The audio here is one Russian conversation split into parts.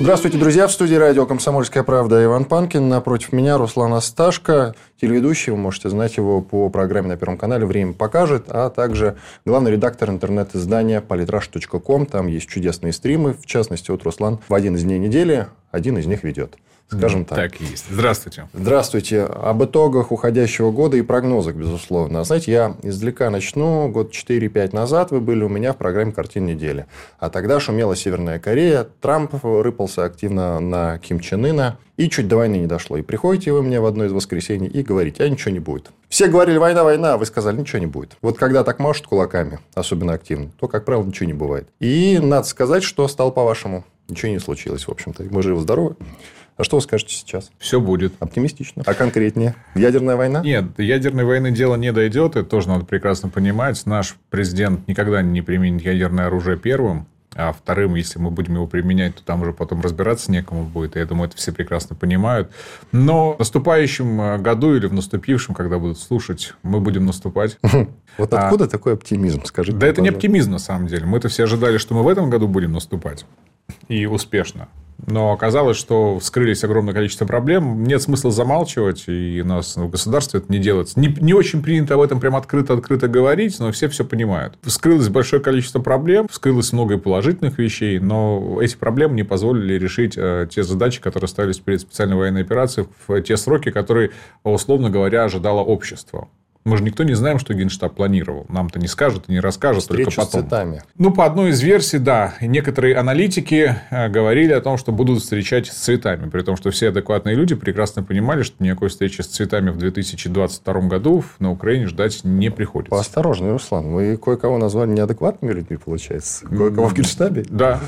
Здравствуйте, друзья. В студии радио «Комсомольская правда» Иван Панкин. Напротив меня Руслан Асташко, телеведущий. Вы можете знать его по программе на Первом канале «Время покажет», а также главный редактор интернет-издания politrash.com. Там есть чудесные стримы. В частности, вот Руслан в один из дней недели один из них ведет скажем так. Так и есть. Здравствуйте. Здравствуйте. Об итогах уходящего года и прогнозах, безусловно. Знаете, я издалека начну. Год 4-5 назад вы были у меня в программе «Картин недели». А тогда шумела Северная Корея, Трамп рыпался активно на Ким Чен Ына, и чуть до войны не дошло. И приходите вы мне в одно из воскресений и говорите, а ничего не будет. Все говорили, война, война, а вы сказали, ничего не будет. Вот когда так машут кулаками, особенно активно, то, как правило, ничего не бывает. И надо сказать, что стало по-вашему. Ничего не случилось, в общем-то. Мы живы-здоровы. А что вы скажете сейчас? Все будет. Оптимистично. А конкретнее? Ядерная война? Нет, ядерной войны дело не дойдет. Это тоже надо прекрасно понимать. Наш президент никогда не применит ядерное оружие первым. А вторым, если мы будем его применять, то там уже потом разбираться некому будет. Я думаю, это все прекрасно понимают. Но в наступающем э, году или в наступившем, когда будут слушать, мы будем наступать. Вот откуда а, такой оптимизм, скажите? Да это не оптимизм, на самом деле. Мы-то все ожидали, что мы в этом году будем наступать. И успешно. Но оказалось, что вскрылись огромное количество проблем. Нет смысла замалчивать, и у нас в государстве это не делается. Не, не очень принято об этом прям открыто-открыто говорить, но все все понимают. Вскрылось большое количество проблем, вскрылось много и положительных вещей, но эти проблемы не позволили решить э, те задачи, которые ставились перед специальной военной операцией в те сроки, которые, условно говоря, ожидало общество. Мы же никто не знаем, что Генштаб планировал. Нам-то не скажут и не расскажут Встречу только потом. С цветами. Ну, по одной из версий, да. Некоторые аналитики э, говорили о том, что будут встречать с цветами. При том, что все адекватные люди прекрасно понимали, что никакой встречи с цветами в 2022 году на Украине ждать не приходится. Поосторожней, Руслан. Вы кое-кого назвали неадекватными людьми, получается. Кое-кого в Генштабе? Да.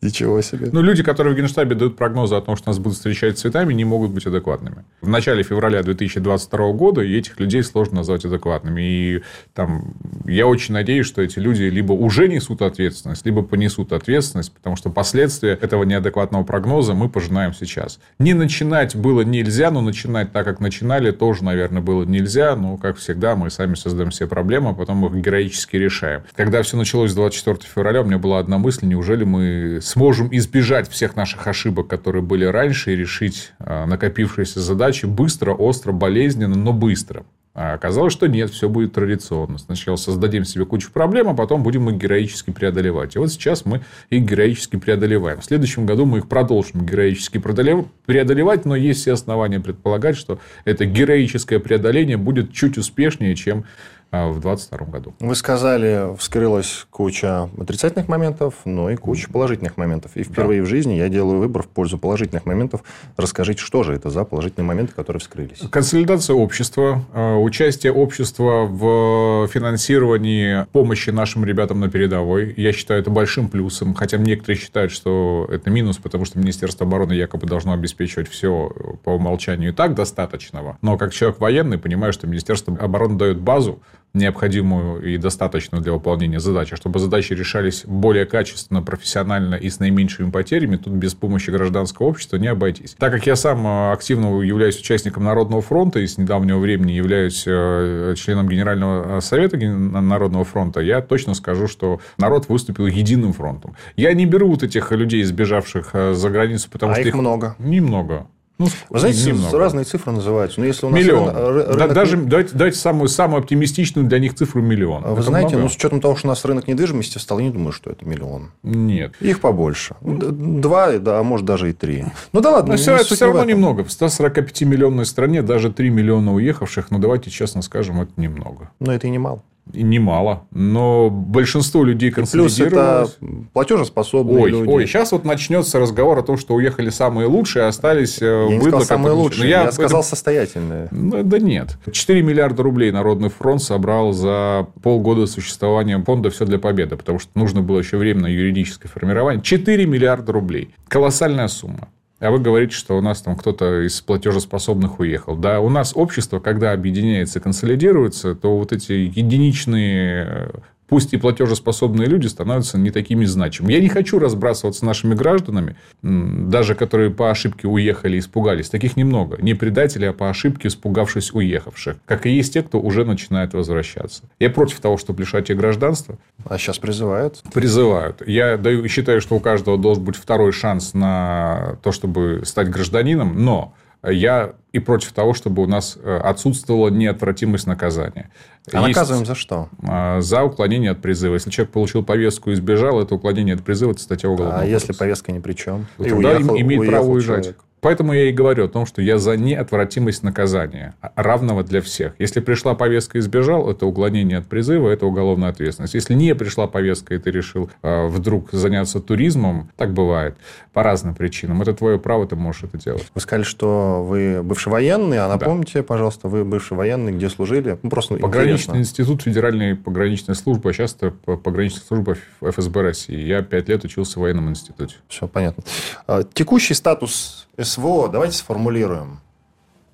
Ничего себе. Ну, люди, которые в Генштабе дают прогнозы о том, что нас будут встречать цветами, не могут быть адекватными. В начале февраля 2022 года этих людей сложно назвать адекватными. И там я очень надеюсь, что эти люди либо уже несут ответственность, либо понесут ответственность, потому что последствия этого неадекватного прогноза мы пожинаем сейчас. Не начинать было нельзя, но начинать так, как начинали, тоже, наверное, было нельзя. Но, как всегда, мы сами создаем все проблемы, а потом их героически решаем. Когда все началось 24 февраля, у меня была одна мысль, неужели мы сможем избежать всех наших ошибок, которые были раньше, и решить а, накопившиеся задачи быстро, остро, болезненно, но быстро. А оказалось, что нет, все будет традиционно. Сначала создадим себе кучу проблем, а потом будем их героически преодолевать. И вот сейчас мы их героически преодолеваем. В следующем году мы их продолжим героически преодолевать, но есть все основания предполагать, что это героическое преодоление будет чуть успешнее, чем в 2022 году. Вы сказали, вскрылась куча отрицательных моментов, но и куча положительных моментов. И впервые да. в жизни я делаю выбор в пользу положительных моментов. Расскажите, что же это за положительные моменты, которые вскрылись? Консолидация общества, а, участие общества в финансировании помощи нашим ребятам на передовой. Я считаю это большим плюсом, хотя некоторые считают, что это минус, потому что Министерство обороны якобы должно обеспечивать все по умолчанию и так достаточного. Но как человек военный понимаю, что Министерство обороны дает базу, необходимую и достаточную для выполнения задач. А чтобы задачи решались более качественно, профессионально и с наименьшими потерями, тут без помощи гражданского общества не обойтись. Так как я сам э, активно являюсь участником Народного фронта и с недавнего времени являюсь э, членом Генерального совета Народного фронта, я точно скажу, что народ выступил единым фронтом. Я не беру вот этих людей, сбежавших э, за границу, потому а что их много. Немного. Ну, Вы знаете, немного. разные цифры называются. Но если у нас миллион. Рынок, рынок... Даже дайте, дайте самую, самую оптимистичную для них цифру миллион. Вы Это знаете, много? ну, с учетом того, что у нас рынок недвижимости стал, я не думаю, что это миллион. Нет. Их побольше. Два, да, а может даже и три. Ну да ладно. Но все, это все равно немного. В 145-миллионной стране даже 3 миллиона уехавших, ну давайте честно скажем, это немного. Но это и немало. Немало. Но большинство людей консолидировалось. Плюс это платежеспособные ой, люди. Ой, сейчас вот начнется разговор о том, что уехали самые лучшие, а остались э, я не сказал самые лучшие, я, я сказал это... состоятельные. Ну, да нет. 4 миллиарда рублей Народный фронт собрал за полгода существования фонда «Все для победы», потому что нужно было еще время на юридическое формирование. 4 миллиарда рублей. Колоссальная сумма. А вы говорите, что у нас там кто-то из платежеспособных уехал. Да, у нас общество, когда объединяется, консолидируется, то вот эти единичные э, пусть и платежеспособные люди становятся не такими значимыми. Я не хочу разбрасываться нашими гражданами, даже которые по ошибке уехали и испугались. Таких немного. Не предатели, а по ошибке испугавшись уехавших. Как и есть те, кто уже начинает возвращаться. Я против того, чтобы лишать их гражданства. А сейчас призывают? Призывают. Я даю, считаю, что у каждого должен быть второй шанс на то, чтобы стать гражданином, но я и против того, чтобы у нас э, отсутствовала неотвратимость наказания. А Есть наказываем за что? А, за уклонение от призыва. Если человек получил повестку и сбежал, это уклонение от призыва, это статья уголовного А если повестка ни при чем? Тогда уехал, имеет уехал право уезжать. Человек. Поэтому я и говорю о том, что я за неотвратимость наказания, равного для всех. Если пришла повестка и сбежал, это уклонение от призыва, это уголовная ответственность. Если не пришла повестка, и ты решил э, вдруг заняться туризмом, так бывает, по разным причинам. Это твое право, ты можешь это делать. Вы сказали, что вы бывший военный, а напомните, да. пожалуйста, вы бывший военный, где служили? Ну, просто Пограничный интересно. институт Федеральной пограничной службы, а сейчас это пограничная служба ФСБ России. Я пять лет учился в военном институте. Все понятно. А, текущий статус СВО давайте сформулируем.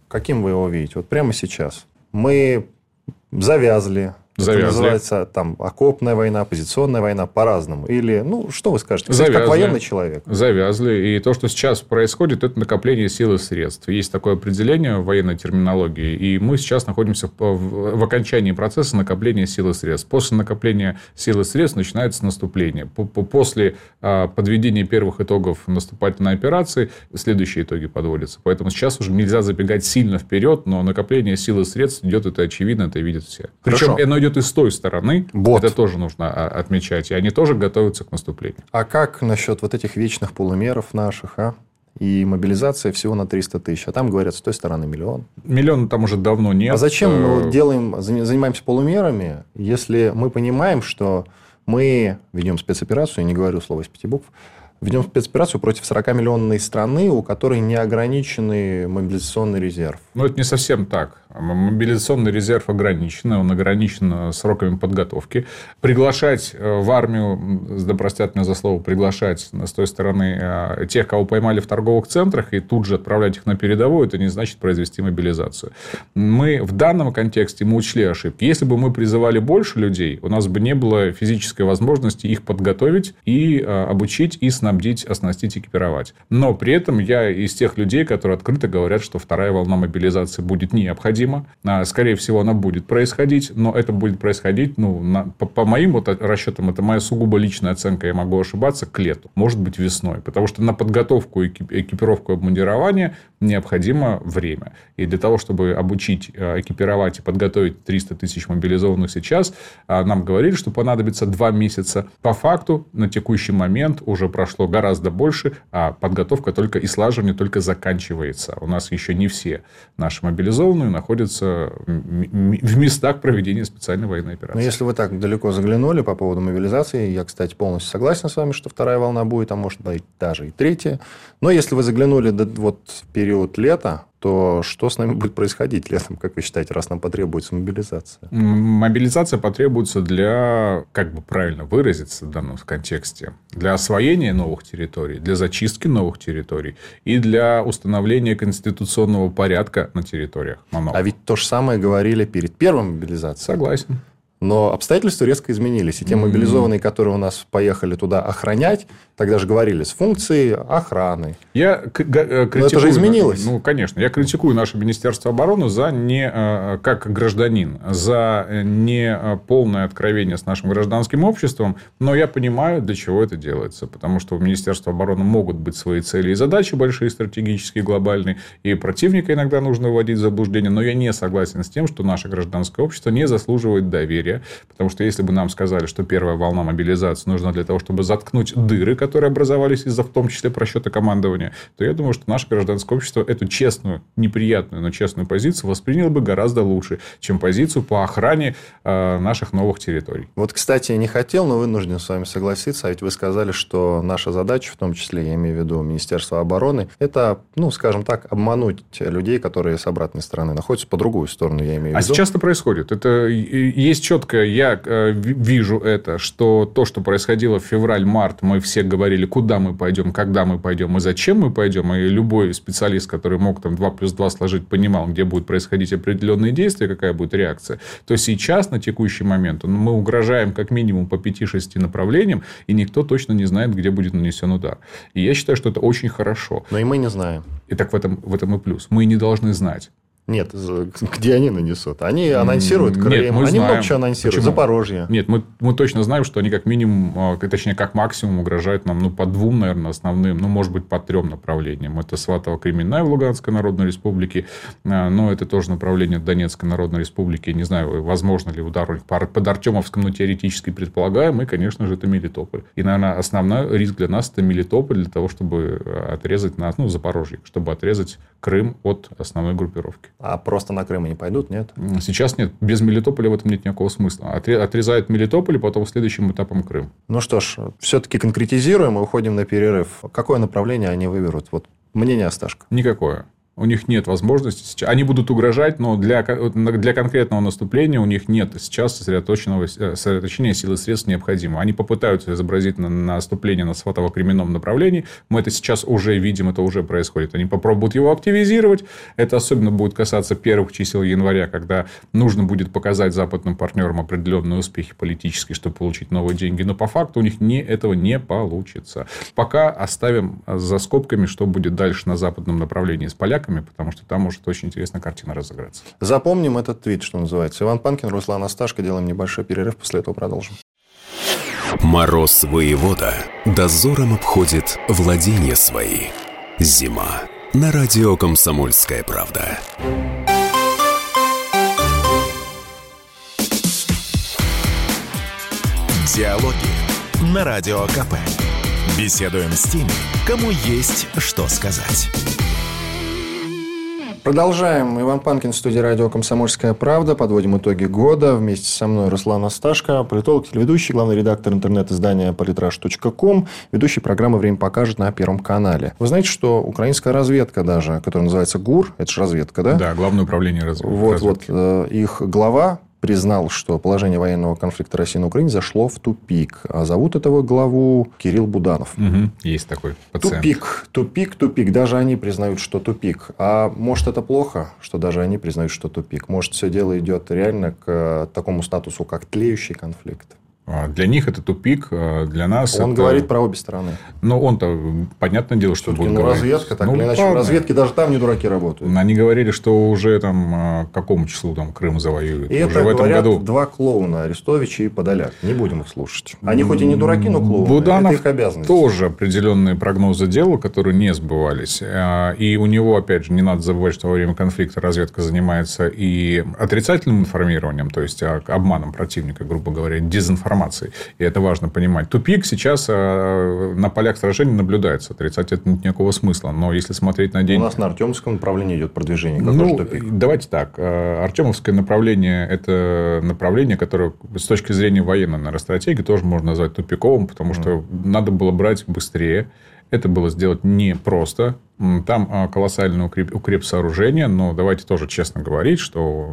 Каким вы его видите? Вот прямо сейчас. Мы завязли, Завязли. Это называется там окопная война, позиционная война по-разному. Или, ну, что вы скажете? Завязли. Как военный человек. Завязли. И то, что сейчас происходит, это накопление сил и средств. Есть такое определение в военной терминологии. И мы сейчас находимся в, в окончании процесса накопления сил и средств. После накопления сил и средств начинается наступление. После а, подведения первых итогов наступательной операции следующие итоги подводятся. Поэтому сейчас уже нельзя забегать сильно вперед, но накопление сил и средств идет, это очевидно, это видят все. Причем оно идет и с той стороны. Вот. Это тоже нужно а, отмечать. И они тоже готовятся к наступлению. А как насчет вот этих вечных полумеров наших, а? И мобилизация всего на 300 тысяч. А там, говорят, с той стороны миллион. Миллиона там уже давно нет. А зачем мы э, делаем, занимаемся полумерами, если мы понимаем, что мы ведем спецоперацию, я не говорю слово из пяти букв, ведем спецоперацию против 40-миллионной страны, у которой неограниченный мобилизационный резерв. Ну, это не совсем так. Мобилизационный резерв ограничен, он ограничен сроками подготовки. Приглашать э, в армию, да простят меня за слово, приглашать с той стороны э, тех, кого поймали в торговых центрах, и тут же отправлять их на передовую, это не значит произвести мобилизацию. Мы в данном контексте мы учли ошибки. Если бы мы призывали больше людей, у нас бы не было физической возможности их подготовить и э, обучить, и снабдить, оснастить, экипировать. Но при этом я из тех людей, которые открыто говорят, что вторая волна мобилизации будет необходима, необходимо. А, скорее всего, она будет происходить, но это будет происходить, ну, на, по, по моим вот расчетам, это моя сугубо личная оценка, я могу ошибаться, к лету. Может быть, весной. Потому что на подготовку, экипировку и обмундирование необходимо время. И для того, чтобы обучить, э, экипировать и подготовить 300 тысяч мобилизованных сейчас, а, нам говорили, что понадобится 2 месяца. По факту, на текущий момент уже прошло гораздо больше, а подготовка только и слаживание только заканчивается. У нас еще не все наши мобилизованные находятся находятся в местах проведения специальной военной операции. Но если вы так далеко заглянули по поводу мобилизации, я, кстати, полностью согласен с вами, что вторая волна будет, а может быть даже и третья. Но если вы заглянули до вот период лета, то что с нами будет происходить летом, как вы считаете, раз нам потребуется мобилизация? Мобилизация потребуется для, как бы правильно выразиться в данном контексте, для освоения новых территорий, для зачистки новых территорий и для установления конституционного порядка на территориях. А ведь то же самое говорили перед первой мобилизацией. Согласен. Но обстоятельства резко изменились. И те мобилизованные, которые у нас поехали туда охранять, тогда же говорили с функцией охраны. Я критикую... Э, Но это же изменилось. Ну, конечно. Я критикую наше Министерство обороны за не э, как гражданин, за не полное откровение с нашим гражданским обществом. Но я понимаю, для чего это делается. Потому что у Министерства обороны могут быть свои цели и задачи большие, стратегические, глобальные. И противника иногда нужно вводить в заблуждение. Но я не согласен с тем, что наше гражданское общество не заслуживает доверия Потому что если бы нам сказали, что первая волна мобилизации нужна для того, чтобы заткнуть дыры, которые образовались из-за в том числе просчета командования, то я думаю, что наше гражданское общество эту честную, неприятную, но честную позицию восприняло бы гораздо лучше, чем позицию по охране э, наших новых территорий. Вот, кстати, я не хотел, но вынужден с вами согласиться. А ведь вы сказали, что наша задача, в том числе, я имею в виду Министерство обороны, это, ну, скажем так, обмануть людей, которые с обратной стороны находятся по другую сторону, я имею в а виду. А сейчас это происходит. Это есть четко четко я э, вижу это, что то, что происходило в февраль-март, мы все говорили, куда мы пойдем, когда мы пойдем и зачем мы пойдем. И любой специалист, который мог там 2 плюс 2 сложить, понимал, где будут происходить определенные действия, какая будет реакция. То сейчас, на текущий момент, мы угрожаем как минимум по 5-6 направлениям, и никто точно не знает, где будет нанесен удар. И я считаю, что это очень хорошо. Но и мы не знаем. И так в этом, в этом и плюс. Мы не должны знать. Нет, где они нанесут? Они анонсируют Крым, Нет, мы они знаем. много чего анонсируют. Почему? Запорожье. Нет, мы, мы точно знаем, что они как минимум, а, точнее, как максимум угрожают нам ну, по двум, наверное, основным, ну, может быть, по трем направлениям. Это Сватово-Кременная в Луганской Народной Республике, а, но это тоже направление Донецкой Народной Республики. Не знаю, возможно ли удар у них под Артемовском, но теоретически предполагаем, и, конечно же, это Мелитополь. И, наверное, основной риск для нас – это Мелитополь для того, чтобы отрезать нас, ну, Запорожье, чтобы отрезать Крым от основной группировки. А просто на Крым они пойдут, нет? Сейчас нет. Без Мелитополя в этом нет никакого смысла. Отрезают Мелитополь, потом следующим этапом Крым. Ну что ж, все-таки конкретизируем и уходим на перерыв. Какое направление они выберут? Вот мнение Осташка. Никакое. У них нет возможности. Они будут угрожать, но для, для конкретного наступления у них нет сейчас сосредоточенного, э, сосредоточения силы средств необходимо. Они попытаются изобразить на, наступление на сватово-кременном направлении. Мы это сейчас уже видим, это уже происходит. Они попробуют его активизировать. Это особенно будет касаться первых чисел января, когда нужно будет показать западным партнерам определенные успехи политические, чтобы получить новые деньги. Но по факту у них не, этого не получится. Пока оставим за скобками, что будет дальше на западном направлении с поляками поляками, потому что там может очень интересная картина разыграться. Запомним этот твит, что называется. Иван Панкин, Руслан Асташко. Делаем небольшой перерыв, после этого продолжим. Мороз воевода дозором обходит владения свои. Зима. На радио «Комсомольская правда». Диалоги на Радио КП. Беседуем с теми, кому есть что сказать. Продолжаем. Иван Панкин в студии радио «Комсомольская правда». Подводим итоги года. Вместе со мной Руслан Асташко, политолог, телеведущий, главный редактор интернет-издания politrash.com, ведущий программы «Время покажет» на Первом канале. Вы знаете, что украинская разведка даже, которая называется ГУР, это же разведка, да? Да, Главное управление разведки. Вот, вот. Э, их глава признал, что положение военного конфликта России на Украине зашло в тупик. А зовут этого главу Кирилл Буданов. Угу, есть такой пациент. Тупик, тупик, тупик. Даже они признают, что тупик. А может, это плохо, что даже они признают, что тупик? Может, все дело идет реально к такому статусу, как тлеющий конфликт? А, для них это тупик, а для нас Он это... говорит про обе стороны. Ну, он-то, понятное дело, что будет ну, говорить. разведка, так ну, или иначе, правда. разведке даже там не дураки работают. Они говорили, что уже там а, к какому числу там Крым завоюют. И уже это в этом году. два клоуна, Арестович и Подоляк. Не будем их слушать. Они хоть и не дураки, но клоуны. Буданов это их обязанность. тоже определенные прогнозы делал, которые не сбывались. И у него, опять же, не надо забывать, что во время конфликта разведка занимается и отрицательным информированием, то есть обманом противника, грубо говоря, дезинформацией. И это важно понимать. Тупик сейчас э, на полях сражений наблюдается. Отрицать это нет никакого смысла. Но если смотреть на день... У нас на Артемовском направлении идет продвижение. Какой ну, тупик? давайте так. Э, Артемовское направление – это направление, которое с точки зрения военной наверное, стратегии тоже можно назвать тупиковым, потому что mm. надо было брать быстрее. Это было сделать непросто. Там а, колоссальное укреп, укреп сооружения, но давайте тоже честно говорить, что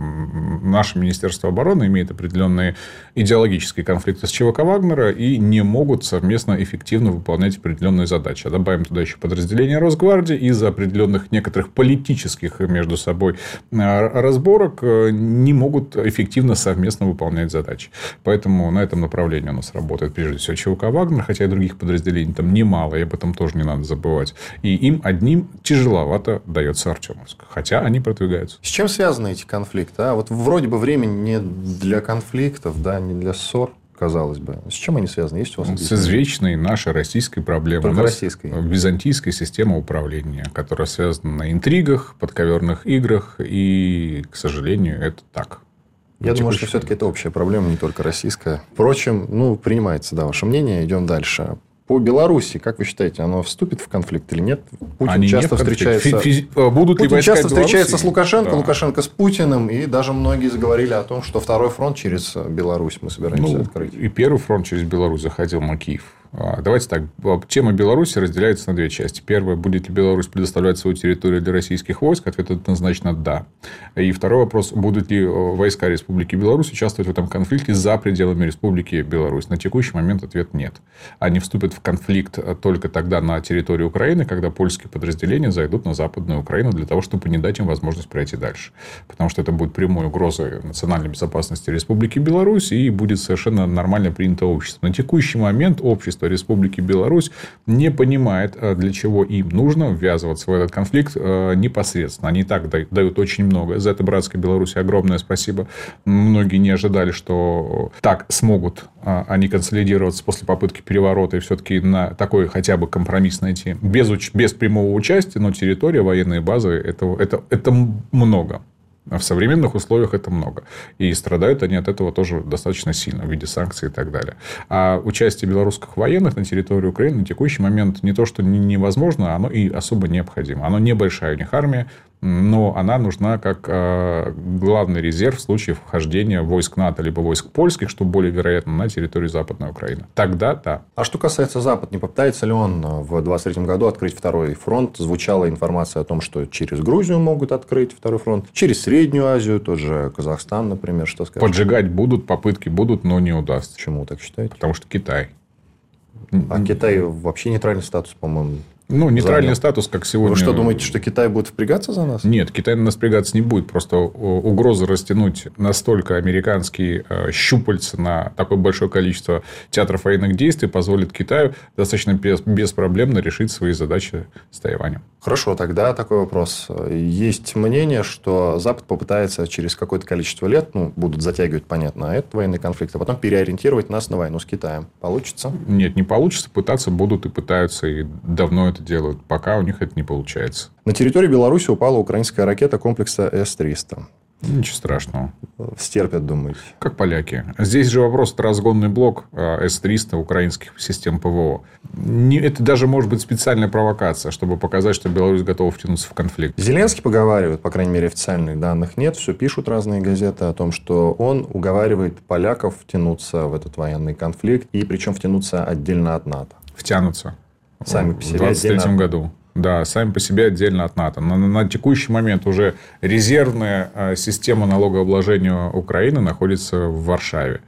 наше Министерство обороны имеет определенные идеологические конфликты с ЧВК Вагнера и не могут совместно эффективно выполнять определенные задачи. А добавим туда еще подразделения Росгвардии из-за определенных некоторых политических между собой а, разборок э, не могут эффективно совместно выполнять задачи. Поэтому на этом направлении у нас работает прежде всего ЧВК Вагнер, хотя и других подразделений там немало, и об этом тоже не надо забывать. И им одни тяжеловато дается Артемовск. Хотя они продвигаются. С чем связаны эти конфликты? А? Вот вроде бы времени не для конфликтов, да, не для ссор казалось бы. С чем они связаны? Есть у вас С извечной нашей российской проблемой. Только российской. Византийская система управления, которая связана на интригах, подковерных играх. И, к сожалению, это так. Я думаю, что все-таки это общая проблема, не только российская. Впрочем, ну, принимается, да, ваше мнение. Идем дальше. По Беларуси, как вы считаете, оно вступит в конфликт или нет? Путин Они часто встречается. Физи... Будут Путин ли часто встречается с Лукашенко, да. Лукашенко с Путиным, и даже многие заговорили о том, что второй фронт через Беларусь мы собираемся ну, открыть. И первый фронт через Беларусь заходил на Киев. А, давайте так. Тема Беларуси разделяется на две части. Первая, будет ли Беларусь предоставлять свою территорию для российских войск? Ответ однозначно да. И второй вопрос, будут ли э, войска Республики Беларусь участвовать в этом конфликте за пределами Республики Беларусь? На текущий момент ответ нет. Они вступят в конфликт только тогда на территории Украины, когда польские подразделения зайдут на Западную Украину для того, чтобы не дать им возможность пройти дальше. Потому что это будет прямой угрозой национальной безопасности Республики Беларусь и будет совершенно нормально принято общество. На текущий момент общество Республики Беларусь не понимает, э, для чего им нужно ввязываться в этот конфликт э, непосредственно. Они и так дают очень много. За это братской Беларуси огромное спасибо. Многие не ожидали, что так смогут э, они консолидироваться после попытки переворота и все-таки на такой хотя бы компромисс найти. Без, без прямого участия, но территория, военные базы, это, это, это много. А в современных условиях это много. И страдают они от этого тоже достаточно сильно в виде санкций и так далее. А участие белорусских военных на территории Украины на текущий момент не то, что невозможно, оно и особо необходимо. Оно небольшая у них армия, но она нужна как э, главный резерв в случае вхождения войск НАТО либо войск польских, что более вероятно, на территорию Западной Украины. Тогда да. А что касается Запад, не попытается ли он в 2023 году открыть второй фронт? Звучала информация о том, что через Грузию могут открыть второй фронт, через Среднюю Азию, тот же Казахстан, например, что сказать? Поджигать будут, попытки будут, но не удастся. Почему так считаете? Потому что Китай. А Китай вообще нейтральный статус, по-моему, ну, нейтральный занял. статус, как сегодня. Вы что, думаете, что Китай будет впрягаться за нас? Нет, Китай на нас впрягаться не будет. Просто угроза растянуть настолько американские э, щупальца на такое большое количество театров военных действий позволит Китаю достаточно беспроблемно решить свои задачи с Тайванем. Хорошо, тогда такой вопрос. Есть мнение, что Запад попытается через какое-то количество лет, ну, будут затягивать, понятно, этот военный конфликт, а потом переориентировать нас на войну с Китаем. Получится? Нет, не получится. Пытаться будут и пытаются, и давно это делают, пока у них это не получается. На территории Беларуси упала украинская ракета комплекса С-300. Ничего страшного. Стерпят, думаете? Как поляки. Здесь же вопрос разгонный блок а, С-300 украинских систем ПВО. Не, это даже может быть специальная провокация, чтобы показать, что Беларусь готова втянуться в конфликт. Зеленский поговаривает, по крайней мере, официальных данных нет. Все пишут разные газеты о том, что он уговаривает поляков втянуться в этот военный конфликт. И причем втянуться отдельно от НАТО. Втянуться. Сами по себе. В 2023 году. Да, сами по себе отдельно от НАТО. На, на текущий момент уже резервная а, система налогообложения Украины находится в Варшаве.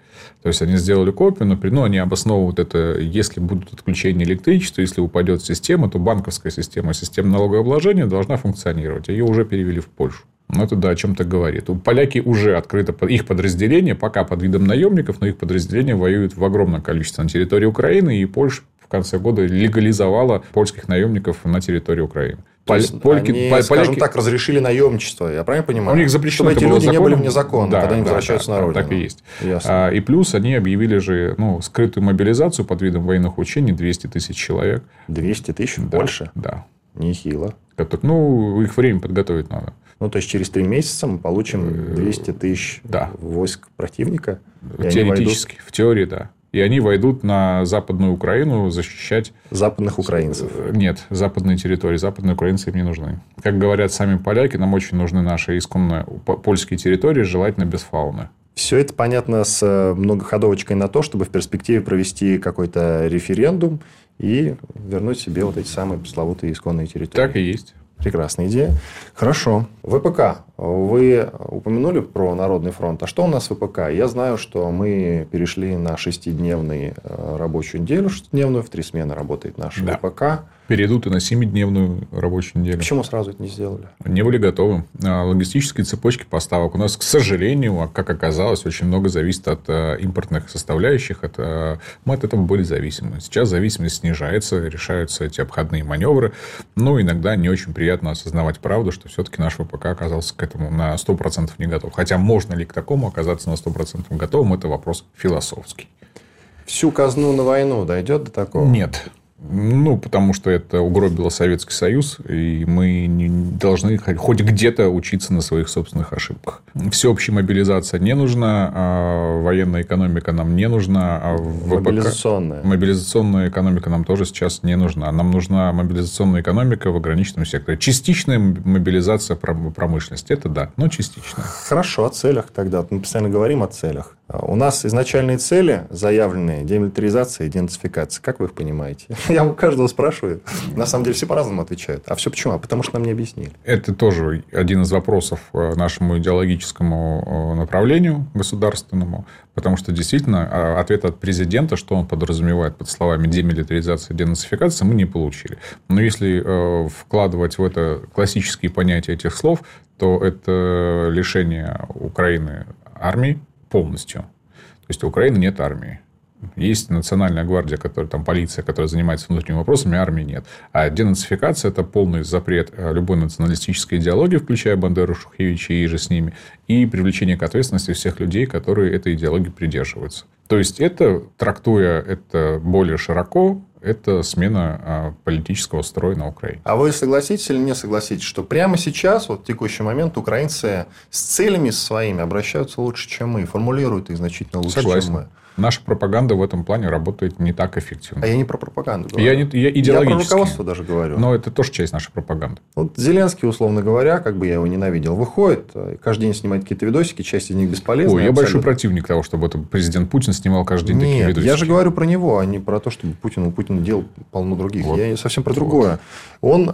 То есть, они сделали копию, но ну, они обосновывают это, если будут отключения электричества, если упадет система, то банковская система, система налогообложения должна функционировать. Ее уже перевели в Польшу. Ну, это да, о чем-то говорит. У поляки уже открыто их подразделение, пока под видом наемников, но их подразделения воюют в огромном количестве на территории Украины, и Польша конце года легализовала польских наемников на территории Украины. То есть Польки, они, поляки... скажем так, разрешили наемничество, я правильно понимаю? У них запрещено Чтобы эти люди законом. не были вне закона, да, когда они да, возвращаются да, на родину. Так и есть. А, и плюс они объявили же ну, скрытую мобилизацию под видом военных учений 200 тысяч человек. 200 тысяч? Да, Больше? Да. Нехило. Ну, их время подготовить надо. Ну, то есть, через три месяца мы получим 200 э, тысяч да. войск противника? Теоретически. В теории, да и они войдут на Западную Украину защищать... Западных украинцев? Э, нет, западные территории. Западные украинцы им не нужны. Как говорят сами поляки, нам очень нужны наши исконные польские территории, желательно без фауны. Все это понятно с э, многоходовочкой на то, чтобы в перспективе провести какой-то референдум и вернуть себе вот эти самые пресловутые исконные территории. Так и есть. Прекрасная идея. Хорошо. ВПК. Вы упомянули про Народный фронт. А что у нас в ВПК? Я знаю, что мы перешли на шестидневную э, рабочую неделю. Шестидневную. В три смены работает наш да. ВПК перейдут и на 7-дневную рабочую неделю. Почему сразу это не сделали? Не были готовы. А, логистические цепочки поставок. У нас, к сожалению, а как оказалось, очень много зависит от а, импортных составляющих. Это... Мы от этого были зависимы. Сейчас зависимость снижается, решаются эти обходные маневры. Но иногда не очень приятно осознавать правду, что все-таки наш ВПК оказался к этому на 100% не готов. Хотя можно ли к такому оказаться на 100% готовым, это вопрос философский. Всю казну на войну дойдет до такого? Нет. Ну, потому что это угробило Советский Союз, и мы не должны хоть где-то учиться на своих собственных ошибках. Всеобщая мобилизация не нужна, военная экономика нам не нужна, а ВПК... Мобилизационная. Мобилизационная экономика нам тоже сейчас не нужна. Нам нужна мобилизационная экономика в ограниченном секторе. Частичная мобилизация промышленности, это да, но частичная. Хорошо, о целях тогда. Мы постоянно говорим о целях. У нас изначальные цели заявленные демилитаризация и денацификация. Как вы их понимаете? Я у каждого спрашиваю. На самом деле все по-разному отвечают. А все почему? А потому что нам не объяснили. Это тоже один из вопросов э, нашему идеологическому э, направлению государственному. Потому что действительно э, ответ от президента, что он подразумевает под словами демилитаризация и денацификация, мы не получили. Но если вкладывать в это классические понятия этих слов, то это лишение Украины армии, полностью. То есть у Украины нет армии. Есть национальная гвардия, которая, там полиция, которая занимается внутренними вопросами, армии нет. А денацификация – это полный запрет э, любой националистической идеологии, включая Бандеру, Шухевича и же с ними, и привлечение к ответственности всех людей, которые этой идеологии придерживаются. То есть, это, трактуя это более широко, это смена а, политического строя на Украине. А вы согласитесь или не согласитесь, что прямо сейчас, вот в текущий момент, украинцы с целями своими обращаются лучше, чем мы, формулируют их значительно лучше, Согласен. чем мы? Наша пропаганда в этом плане работает не так эффективно. А я не про пропаганду говорю. Я, не, я идеологически. Я про руководство даже говорю. Но это тоже часть нашей пропаганды. Вот Зеленский, условно говоря, как бы я его ненавидел, выходит, каждый день снимает какие-то видосики, часть из них бесполезны. Ой, я большой противник того, чтобы это президент Путин снимал каждый день Нет, такие видосики. я же говорю про него, а не про то, чтобы Путин, у Путина делал полно других. Вот. Я совсем про вот. другое. Он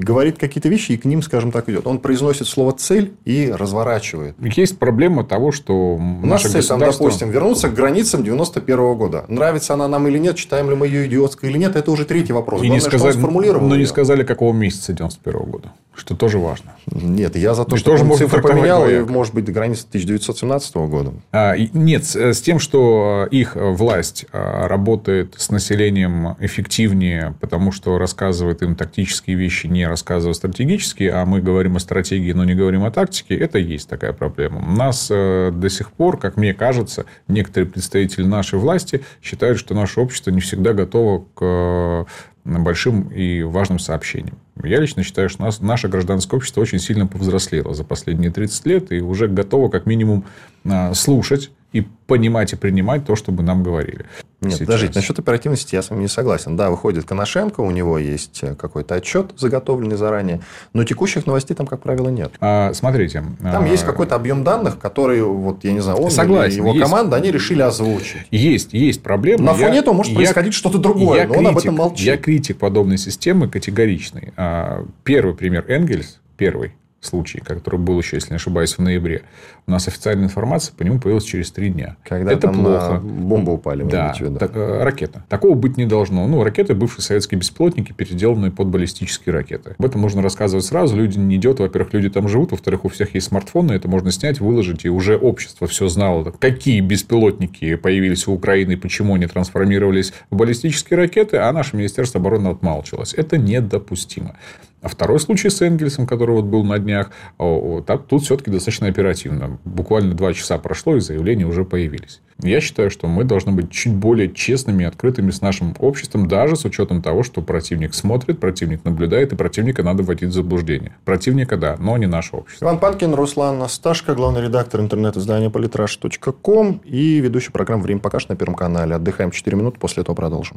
говорит какие-то вещи и к ним, скажем так, идет. Он произносит слово «цель» и разворачивает. Есть проблема того, что У нас цель, государство... там, допустим, вернуться к границам 91 -го года. Нравится она нам или нет, считаем ли мы ее идиотской или нет, это уже третий вопрос. И Главное, не сказали, но не сказали, какого месяца 91 -го года, что тоже важно. Нет, я за то, что тоже цифры поменял, и, может быть, до границы 1917 года. А, нет, с тем, что их власть а, работает с населением эффективнее, потому что рассказывает им тактические вещи, не рассказывая стратегические, а мы говорим о стратегии, но не говорим о тактике, это есть такая проблема. У нас э, до сих пор, как мне кажется, некоторые представители нашей власти считают, что наше общество не всегда готово к э, большим и важным сообщениям. Я лично считаю, что нас, наше гражданское общество очень сильно повзрослело за последние 30 лет и уже готово как минимум э, слушать и понимать и принимать то, что бы нам говорили. Нет, сейчас. подождите, насчет оперативности я с вами не согласен. Да, выходит Коношенко, у него есть э, какой-то отчет, заготовленный заранее, но текущих новостей там, как правило, нет. А, смотрите. Там а... есть какой-то объем данных, который, вот, я не знаю, он Согласен, или его есть. команда, они решили озвучить. Есть, есть проблемы. На фоне я, этого может происходить что-то другое, я но критик, он об этом молчит. Я критик подобной системы категоричный. А, первый пример Энгельс, первый, случай, который был еще, если не ошибаюсь, в ноябре. У нас официальная информация по нему появилась через три дня. Когда это там плохо. бомба упали. Да, так, э, ракета. Такого быть не должно. Ну, ракеты бывшие советские беспилотники, переделанные под баллистические ракеты. Об этом нужно рассказывать сразу. Люди не идет. Во-первых, люди там живут. Во-вторых, у всех есть смартфоны. Это можно снять, выложить. И уже общество все знало, какие беспилотники появились у Украины, почему они трансформировались в баллистические ракеты, а наше Министерство обороны отмалчивалось. Это недопустимо. А второй случай с Энгельсом, который вот был на днях, тут все-таки достаточно оперативно. Буквально два часа прошло, и заявления уже появились. Я считаю, что мы должны быть чуть более честными и открытыми с нашим обществом, даже с учетом того, что противник смотрит, противник наблюдает, и противника надо вводить в заблуждение. Противника, да, но не наше общество. Иван Панкин, Руслан Асташко, главный редактор интернет-издания политраж.ком и ведущий программы «Время покажет» на Первом канале. Отдыхаем 4 минуты, после этого продолжим.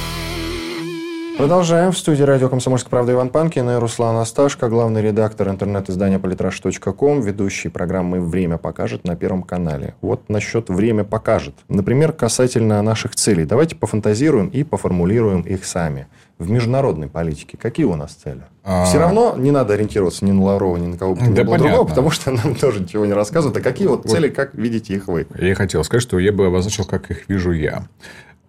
Продолжаем. В студии радио «Комсомольская правда» Иван Панкин и Руслан Асташко, главный редактор интернет-издания политраж.ком, ведущий программы «Время покажет» на Первом канале. Вот насчет «Время покажет». Например, касательно наших целей. Давайте пофантазируем и поформулируем их сами. В международной политике какие у нас цели? А... Все равно не надо ориентироваться ни на Лаврова, ни на кого бы да другого, потому что нам тоже ничего не рассказывают. А какие вот, вот цели, как видите их вы? Я хотел сказать, что я бы обозначил, как их вижу я.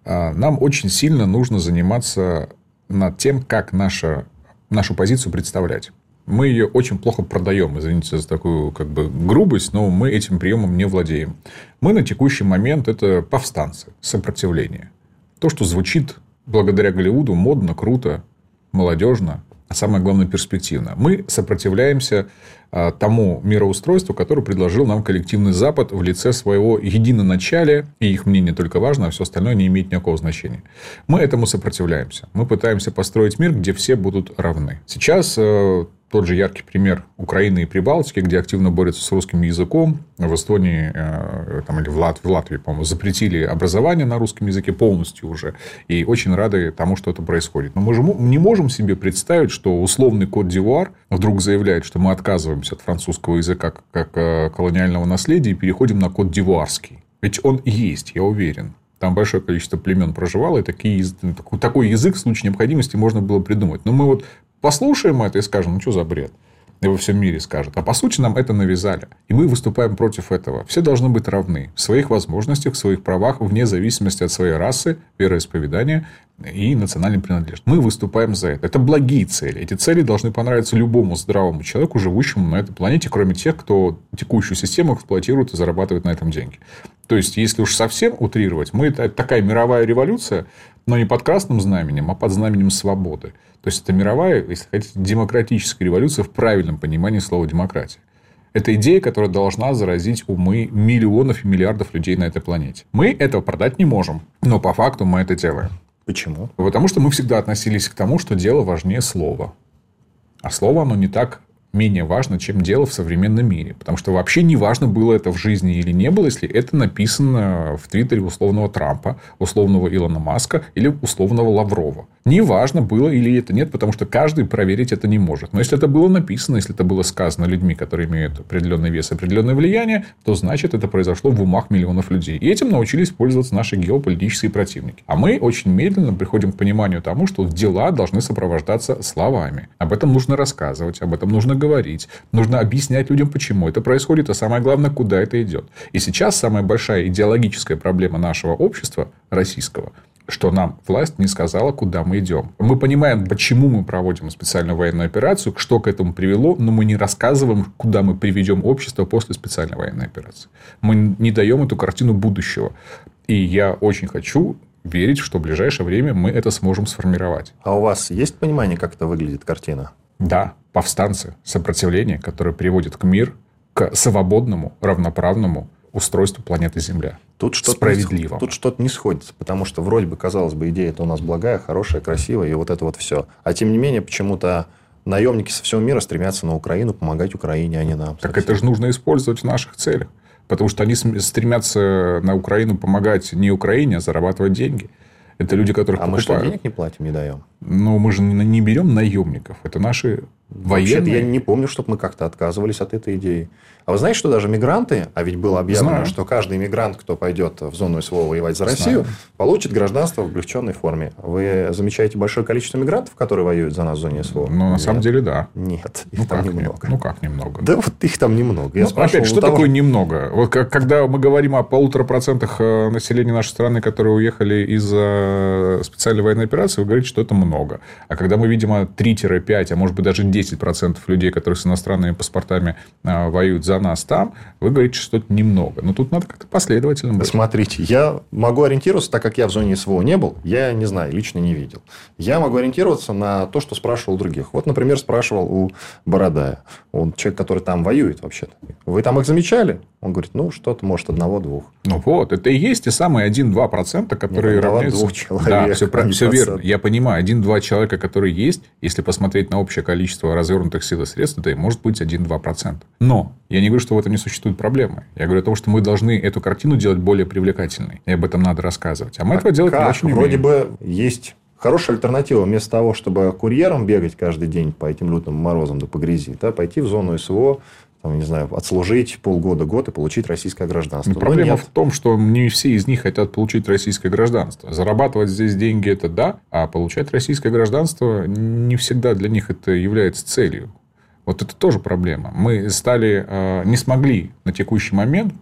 А, нам очень сильно нужно заниматься над тем, как наша, нашу позицию представлять. Мы ее очень плохо продаем, извините за такую как бы грубость, но мы этим приемом не владеем. Мы на текущий момент это повстанцы, сопротивление. То, что звучит благодаря Голливуду модно, круто, молодежно, а самое главное, перспективно. Мы сопротивляемся а, тому мироустройству, которое предложил нам коллективный Запад в лице своего единоначалия, и их мнение только важно, а все остальное не имеет никакого значения. Мы этому сопротивляемся. Мы пытаемся построить мир, где все будут равны. Сейчас э, тот же яркий пример Украины и Прибалтики, где активно борются с русским языком. В Эстонии э, там, или в, Лат, в Латвии, по-моему, запретили образование на русском языке полностью уже. И очень рады тому, что это происходит. Но мы же не можем себе представить, что условный код Дивуар вдруг заявляет, что мы отказываемся от французского языка как, э, колониального наследия и переходим на код дивуарский. Ведь он есть, я уверен. Там большое количество племен проживало, и такие, такой язык в случае необходимости можно было придумать. Но мы вот послушаем это и скажем, ну, что за бред? И во всем мире скажут. А по сути нам это навязали. И мы выступаем против этого. Все должны быть равны в своих возможностях, в своих правах, вне зависимости от своей расы, вероисповедания и национальной принадлежности. Мы выступаем за это. Это благие цели. Эти цели должны понравиться любому здравому человеку, живущему на этой планете, кроме тех, кто текущую систему эксплуатирует и зарабатывает на этом деньги. То есть, если уж совсем утрировать, мы это такая мировая революция, но не под красным знаменем, а под знаменем свободы. То есть, это мировая, если хотите, демократическая революция в правильном понимании слова демократия. Это идея, которая должна заразить умы миллионов и миллиардов людей на этой планете. Мы этого продать не можем, но по факту мы это делаем. Почему? Потому что мы всегда относились к тому, что дело важнее слова. А слово, оно не так менее важно, чем дело в современном мире. Потому что вообще не важно, было это в жизни или не было, если это написано в Твиттере условного Трампа, условного Илона Маска или условного Лаврова. Не важно, было или это нет, потому что каждый проверить это не может. Но если это было написано, если это было сказано людьми, которые имеют определенный вес, определенное влияние, то значит это произошло в умах миллионов людей. И этим научились пользоваться наши геополитические противники. А мы очень медленно приходим к пониманию тому, что дела должны сопровождаться словами. Об этом нужно рассказывать, об этом нужно говорить, нужно объяснять людям, почему это происходит, а самое главное, куда это идет. И сейчас самая большая идеологическая проблема нашего общества, российского, что нам власть не сказала, куда мы идем. Мы понимаем, почему мы проводим специальную военную операцию, что к этому привело, но мы не рассказываем, куда мы приведем общество после специальной военной операции. Мы не даем эту картину будущего. И я очень хочу верить, что в ближайшее время мы это сможем сформировать. А у вас есть понимание, как это выглядит картина? Да, повстанцы, сопротивление, которое приводит к мир, к свободному, равноправному устройству планеты Земля. Тут что-то справедливо. Тут что-то не сходится, потому что вроде бы, казалось бы, идея это у нас благая, хорошая, красивая, и вот это вот все. А тем не менее, почему-то наемники со всего мира стремятся на Украину помогать Украине, а не нам. Так это же нужно использовать в наших целях. Потому что они стремятся на Украину помогать не Украине, а зарабатывать деньги. Это люди, которых а покупают. мы что, денег не платим, не даем? Но мы же не берем наемников. Это наши военные. Вообще-то я не помню, чтобы мы как-то отказывались от этой идеи. А вы знаете, что даже мигранты, а ведь было объявлено, Знаю. что каждый мигрант, кто пойдет в зону СВО воевать за Россию, Знаю. получит гражданство в облегченной форме. Вы замечаете большое количество мигрантов, которые воюют за нас в зоне СВО? Ну, на Нет. самом деле, да. Нет, их Ну там как, немного. ну, как немного? Да вот их там немного. Я Ну, спрашивал опять, что того такое немного? Вот как, когда мы говорим о полутора процентах э, населения нашей страны, которые уехали из-за специальной военной операции, вы говорите, что это много. А когда мы видим а, 3-5, а может быть даже 10 процентов людей, которые с иностранными паспортами а, воюют за нас там, вы говорите, что это немного. Но тут надо как-то последовательно быть. Смотрите, я могу ориентироваться, так как я в зоне СВО не был, я не знаю, лично не видел. Я могу ориентироваться на то, что спрашивал у других. Вот, например, спрашивал у Бородая. Он человек, который там воюет вообще-то. Вы там их замечали? Он говорит, ну, что-то, может, одного-двух. Ну вот, это и есть те самые 1-2%, которые Нет, равняются... двух человек, да, все, а все верно. Я понимаю, 1-2 человека, которые есть, если посмотреть на общее количество развернутых сил и средств, это и может быть 1-2%. Но я не говорю, что в этом не существует проблемы. Я говорю о том, что мы должны эту картину делать более привлекательной. И об этом надо рассказывать. А мы этого делать не Как? очень Вроде бы есть хорошая альтернатива. Вместо того, чтобы курьером бегать каждый день по этим лютым морозам да по грязи, да, пойти в зону СВО, там, не знаю, отслужить полгода, год и получить российское гражданство. Но Но проблема нет. в том, что не все из них хотят получить российское гражданство. Зарабатывать здесь деньги это да, а получать российское гражданство не всегда для них это является целью. Вот это тоже проблема. Мы стали, э, не смогли на текущий момент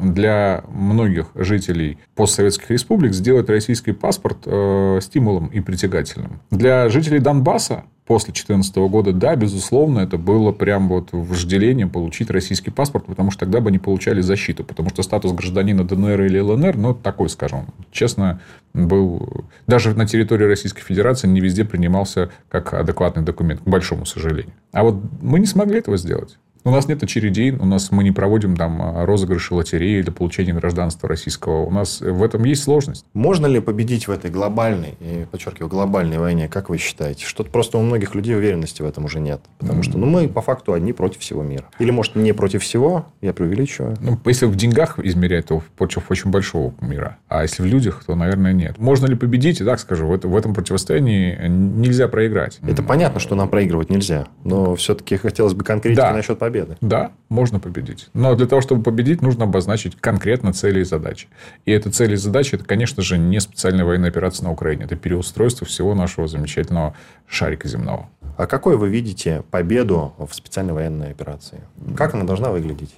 для многих жителей постсоветских республик сделать российский паспорт э, стимулом и притягательным. Для жителей Донбасса после 2014 года, да, безусловно, это было прям вот вожделением получить российский паспорт, потому что тогда бы не получали защиту, потому что статус гражданина ДНР или ЛНР, ну, такой, скажем, честно, был... Даже на территории Российской Федерации не везде принимался как адекватный документ, к большому сожалению. А вот мы не смогли этого сделать. У нас нет очередей, у нас мы не проводим там а, розыгрыши лотереи для получения гражданства российского. У нас в этом есть сложность. Можно ли победить в этой глобальной, и подчеркиваю, глобальной войне, как вы считаете? Что-то просто у многих людей уверенности в этом уже нет. Потому что ну, мы по факту одни против всего мира. Или, может, не против всего, я преувеличиваю. Ну, если в деньгах измерять, то против очень большого мира. А если в людях, то, наверное, нет. Можно ли победить? И так скажу, в, в этом противостоянии нельзя проиграть. Это понятно, что нам проигрывать нельзя. Но все-таки хотелось бы конкретики да. насчет победы победы. Да, можно победить. Но для того, чтобы победить, нужно обозначить конкретно цели и задачи. И эта цели и задачи, это, конечно же, не специальная военная операция на Украине. Это переустройство всего нашего замечательного шарика земного. А какой вы видите победу в специальной военной операции? Как она должна выглядеть?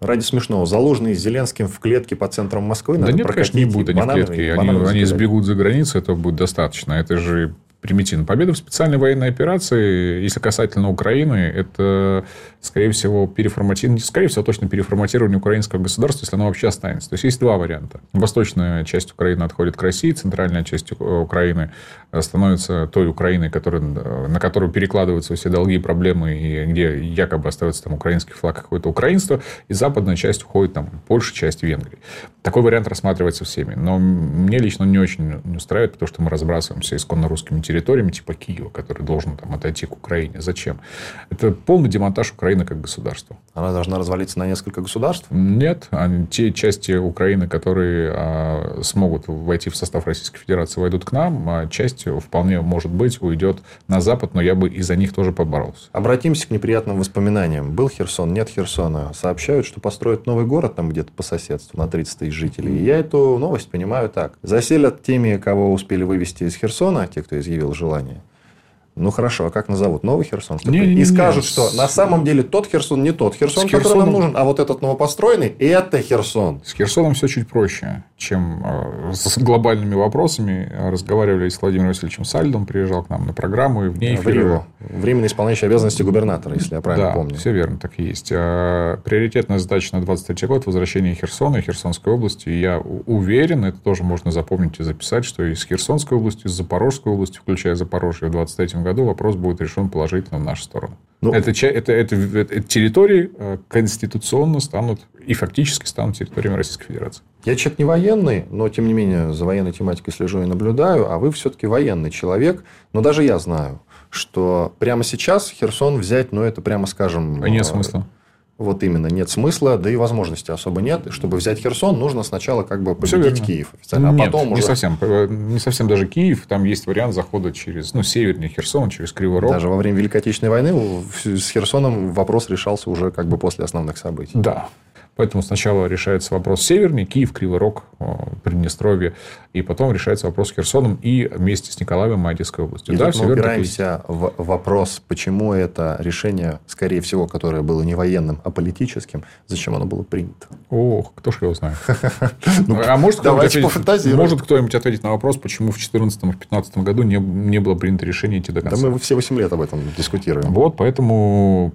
Ради смешного. Заложенные Зеленским в клетке по центрам Москвы. Да нет, конечно, не будут они в клетке. Они, они сбегут за границу, этого будет достаточно. Это же примитивно. Победа в специальной военной операции, если касательно Украины, это, скорее всего, переформатирование, скорее всего, точно переформатирование украинского государства, если оно вообще останется. То есть, есть два варианта. Восточная часть Украины отходит к России, центральная часть Украины становится той Украиной, которая, на которую перекладываются все долги и проблемы, и где якобы остается там украинский флаг, какое-то украинство, и западная часть уходит там, большая часть Венгрии. Такой вариант рассматривается всеми. Но мне лично не очень устраивает, потому что мы разбрасываемся исконно русскими территориями типа Киева, который должен там отойти к Украине. Зачем? Это полный демонтаж Украины как государства. Она должна развалиться на несколько государств? Нет. Они, те части Украины, которые а, смогут войти в состав Российской Федерации, войдут к нам, а часть вполне, может быть, уйдет на Запад, но я бы из-за них тоже поборолся. Обратимся к неприятным воспоминаниям. Был Херсон, нет Херсона. Сообщают, что построят новый город там где-то по соседству на 30 тысяч жителей. И я эту новость понимаю так. Заселят теми, кого успели вывести из Херсона, те, кто изъявил изъявил желание. Ну хорошо, а как назовут? Новый Херсон? Что не, не, и скажут, не, что на самом деле тот Херсон не тот Херсон, Херсоном... который нам нужен, а вот этот новопостроенный – это Херсон. С Херсоном все чуть проще, чем э, с глобальными вопросами. Разговаривали с Владимиром Васильевичем Сальдом, приезжал к нам на программу и в ней... В Рио. Временно исполняющий обязанности губернатора, если я правильно да, помню. все верно, так и есть. А, приоритетная задача на 23 год – возвращение Херсона и Херсонской области. И я уверен, это тоже можно запомнить и записать, что и с Херсонской областью, с Запорожской областью, включая Запорожье, в 23 году вопрос будет решен положительно в нашу сторону. Ну, это, это, это, это территории э, конституционно станут и фактически станут территориями Российской Федерации. Я человек не военный, но, тем не менее, за военной тематикой слежу и наблюдаю, а вы все-таки военный человек. Но даже я знаю, что прямо сейчас Херсон взять, ну, это прямо скажем... Нет смысла. Вот именно, нет смысла, да и возможности особо нет. Чтобы взять Херсон, нужно сначала как бы победить Киев официально, а нет, потом не уже... совсем. Не совсем даже Киев. Там есть вариант захода через, ну, севернее Херсон, через Кривой Рог. Даже во время Великой Отечественной войны с Херсоном вопрос решался уже как бы после основных событий. Да. Поэтому сначала решается вопрос северный, Киев, Кривый Рог, Приднестровье, и потом решается вопрос с Херсоном и вместе с Николаевым и Одесской областью. И да, мы упираемся в вопрос, почему это решение, скорее всего, которое было не военным, а политическим, зачем оно было принято? Ох, кто ж его знает. Ну, а может кто-нибудь ответить на вопрос, почему в 2014 и 2015 году не было принято решение идти до конца? Да мы все 8 лет об этом дискутируем. Вот, поэтому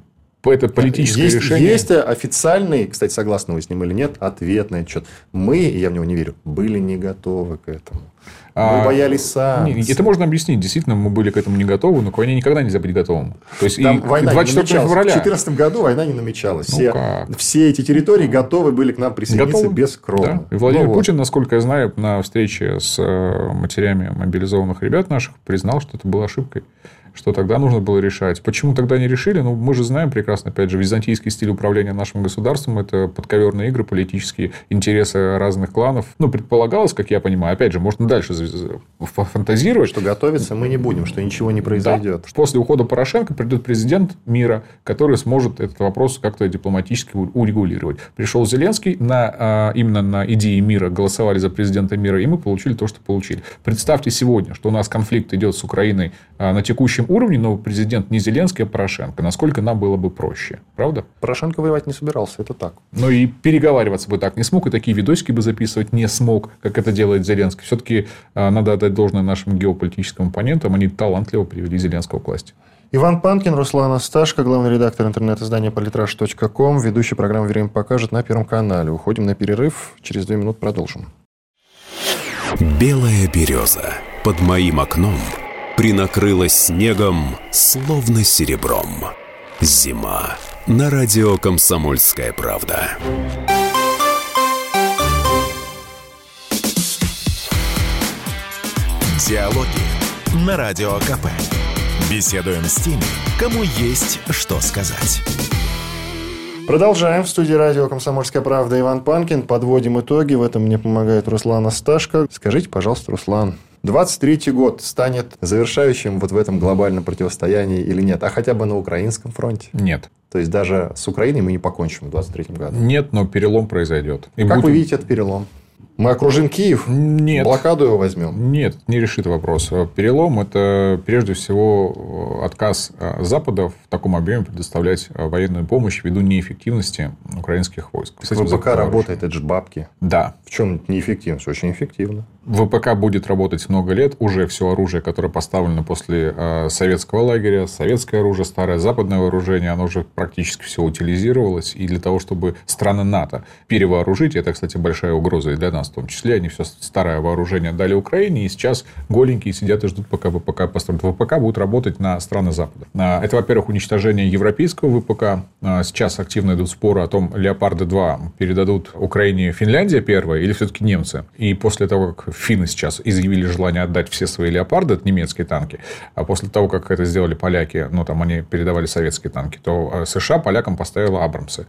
это политическое есть, решение. Есть официальный, кстати, согласны вы с ним или нет, ответ на отчет. Мы, я в него не верю, были не готовы к этому. Мы а, боялись санкций. Это можно объяснить. Действительно, мы были к этому не готовы, но к войне никогда нельзя быть готовым. То есть, Там и война 24 февраля. В 2014 году война не намечалась. Ну, все, как? все эти территории готовы были к нам присоединиться готовы? без крови. Да. И Владимир ну, Путин, вот. насколько я знаю, на встрече с э, матерями мобилизованных ребят наших признал, что это было ошибкой что тогда нужно было решать. Почему тогда не решили? Ну, мы же знаем прекрасно, опять же, византийский стиль управления нашим государством – это подковерные игры, политические интересы разных кланов. Ну, предполагалось, как я понимаю, опять же, можно дальше фантазировать. Что готовиться мы не будем, что ничего не произойдет. Да. После ухода Порошенко придет президент мира, который сможет этот вопрос как-то дипломатически урегулировать. Пришел Зеленский, на, а, именно на идеи мира голосовали за президента мира, и мы получили то, что получили. Представьте сегодня, что у нас конфликт идет с Украиной а, на текущем следующем уровне, но президент не Зеленский, а Порошенко. Насколько нам было бы проще. Правда? Порошенко воевать не собирался, это так. Но и переговариваться бы так не смог, и такие видосики бы записывать не смог, как это делает Зеленский. Все-таки а, надо отдать должное нашим геополитическим оппонентам. Они талантливо привели Зеленского к власти. Иван Панкин, Руслан Асташко, главный редактор интернет-издания политраж.ком, ведущий программы «Время покажет» на Первом канале. Уходим на перерыв. Через две минуты продолжим. Белая береза под моим окном принакрылась снегом, словно серебром. Зима на радио «Комсомольская правда». Диалоги на Радио КП. Беседуем с теми, кому есть что сказать. Продолжаем. В студии радио «Комсомольская правда» Иван Панкин. Подводим итоги. В этом мне помогает Руслан Асташко. Скажите, пожалуйста, Руслан, 23-й год станет завершающим вот в этом глобальном противостоянии или нет? А хотя бы на украинском фронте? Нет. То есть, даже с Украиной мы не покончим в 23-м году? Нет, но перелом произойдет. И как будет... вы видите этот перелом? Мы окружим Киев? Нет. Блокаду его возьмем? Нет, не решит вопрос. Перелом – это прежде всего отказ Запада в таком объеме предоставлять военную помощь ввиду неэффективности украинских войск. ВПК работает, это же бабки. Да. В чем неэффективность? Очень эффективно. ВПК будет работать много лет. Уже все оружие, которое поставлено после э, советского лагеря, советское оружие, старое западное вооружение, оно уже практически все утилизировалось. И для того, чтобы страны НАТО перевооружить, это, кстати, большая угроза и для нас в том числе, они все старое вооружение дали Украине, и сейчас голенькие сидят и ждут, пока ВПК построят. ВПК будет работать на страны Запада. А, это, во-первых, уничтожение европейского ВПК. А, сейчас активно идут споры о том, Леопарды-2 передадут Украине Финляндия первая или все-таки немцы. И после того, как финны сейчас изъявили желание отдать все свои леопарды, это немецкие танки, а после того, как это сделали поляки, ну, там они передавали советские танки, то э, США полякам поставила Абрамсы.